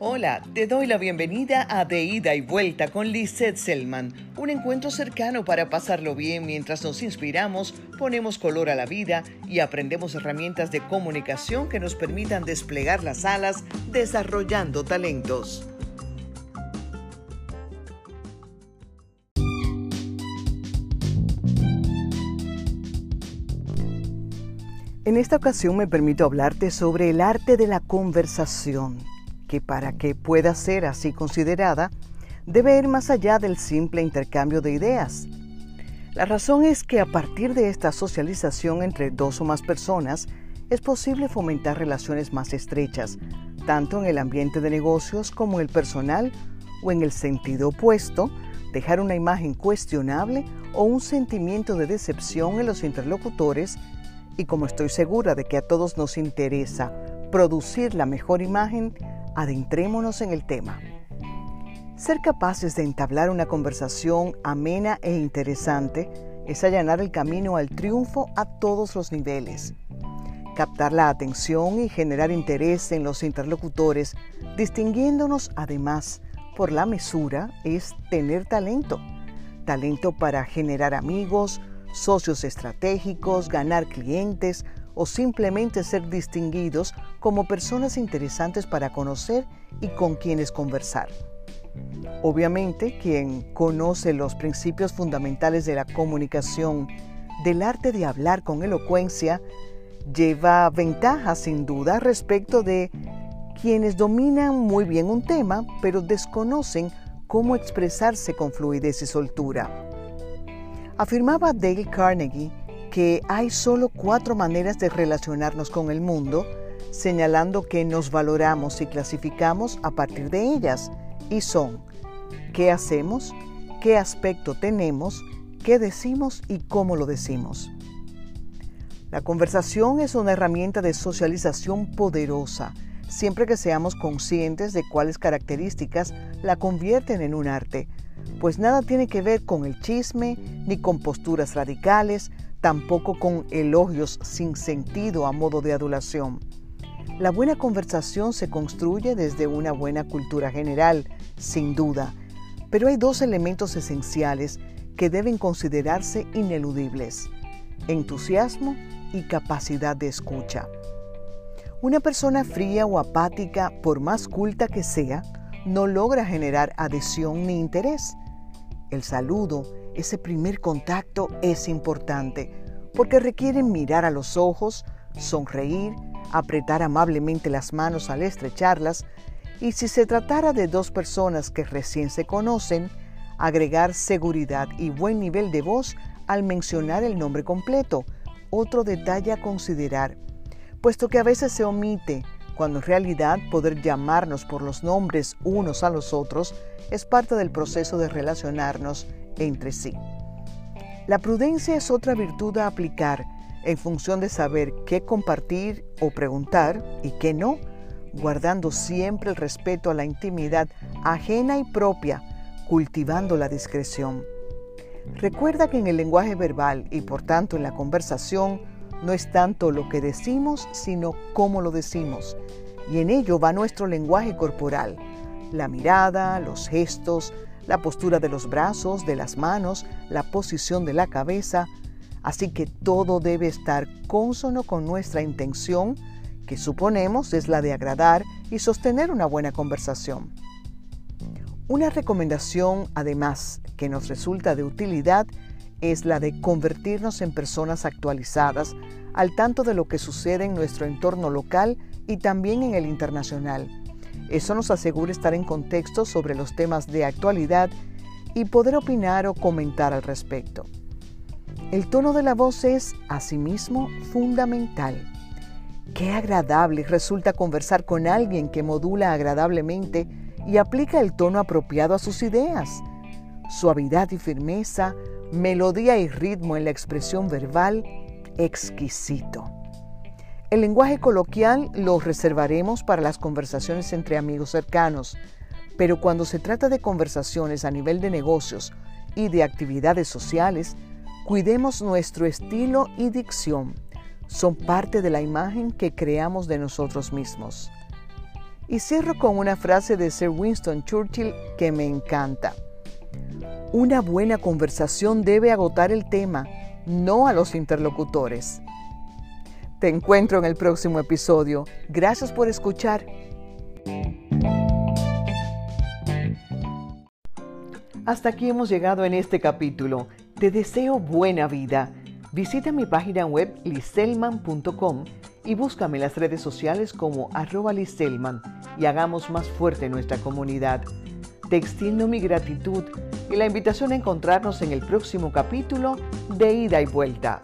Hola, te doy la bienvenida a De Ida y Vuelta con Lizette Selman, un encuentro cercano para pasarlo bien. Mientras nos inspiramos, ponemos color a la vida y aprendemos herramientas de comunicación que nos permitan desplegar las alas desarrollando talentos. En esta ocasión me permito hablarte sobre el arte de la conversación que para que pueda ser así considerada, debe ir más allá del simple intercambio de ideas. La razón es que a partir de esta socialización entre dos o más personas, es posible fomentar relaciones más estrechas, tanto en el ambiente de negocios como en el personal o en el sentido opuesto, dejar una imagen cuestionable o un sentimiento de decepción en los interlocutores y como estoy segura de que a todos nos interesa producir la mejor imagen, adentrémonos en el tema. Ser capaces de entablar una conversación amena e interesante es allanar el camino al triunfo a todos los niveles. Captar la atención y generar interés en los interlocutores, distinguiéndonos además por la mesura, es tener talento. Talento para generar amigos, socios estratégicos, ganar clientes, o simplemente ser distinguidos como personas interesantes para conocer y con quienes conversar. Obviamente, quien conoce los principios fundamentales de la comunicación, del arte de hablar con elocuencia, lleva ventaja sin duda respecto de quienes dominan muy bien un tema, pero desconocen cómo expresarse con fluidez y soltura. Afirmaba Dale Carnegie que hay solo cuatro maneras de relacionarnos con el mundo, señalando que nos valoramos y clasificamos a partir de ellas, y son qué hacemos, qué aspecto tenemos, qué decimos y cómo lo decimos. La conversación es una herramienta de socialización poderosa, siempre que seamos conscientes de cuáles características la convierten en un arte, pues nada tiene que ver con el chisme ni con posturas radicales, tampoco con elogios sin sentido a modo de adulación. La buena conversación se construye desde una buena cultura general, sin duda, pero hay dos elementos esenciales que deben considerarse ineludibles, entusiasmo y capacidad de escucha. Una persona fría o apática, por más culta que sea, no logra generar adhesión ni interés. El saludo, ese primer contacto es importante porque requiere mirar a los ojos, sonreír, apretar amablemente las manos al estrecharlas y si se tratara de dos personas que recién se conocen, agregar seguridad y buen nivel de voz al mencionar el nombre completo, otro detalle a considerar, puesto que a veces se omite, cuando en realidad poder llamarnos por los nombres unos a los otros es parte del proceso de relacionarnos entre sí. La prudencia es otra virtud a aplicar en función de saber qué compartir o preguntar y qué no, guardando siempre el respeto a la intimidad ajena y propia, cultivando la discreción. Recuerda que en el lenguaje verbal y por tanto en la conversación no es tanto lo que decimos, sino cómo lo decimos. Y en ello va nuestro lenguaje corporal, la mirada, los gestos, la postura de los brazos, de las manos, la posición de la cabeza, así que todo debe estar consono con nuestra intención, que suponemos es la de agradar y sostener una buena conversación. Una recomendación, además, que nos resulta de utilidad es la de convertirnos en personas actualizadas al tanto de lo que sucede en nuestro entorno local y también en el internacional eso nos asegura estar en contexto sobre los temas de actualidad y poder opinar o comentar al respecto. El tono de la voz es, asimismo, fundamental. Qué agradable resulta conversar con alguien que modula agradablemente y aplica el tono apropiado a sus ideas. Suavidad y firmeza, melodía y ritmo en la expresión verbal, exquisito. El lenguaje coloquial lo reservaremos para las conversaciones entre amigos cercanos, pero cuando se trata de conversaciones a nivel de negocios y de actividades sociales, cuidemos nuestro estilo y dicción. Son parte de la imagen que creamos de nosotros mismos. Y cierro con una frase de Sir Winston Churchill que me encanta. Una buena conversación debe agotar el tema, no a los interlocutores. Te encuentro en el próximo episodio. Gracias por escuchar. Hasta aquí hemos llegado en este capítulo. Te deseo buena vida. Visita mi página web liselman.com y búscame en las redes sociales como arroba liselman y hagamos más fuerte nuestra comunidad. Te extiendo mi gratitud y la invitación a encontrarnos en el próximo capítulo de Ida y Vuelta.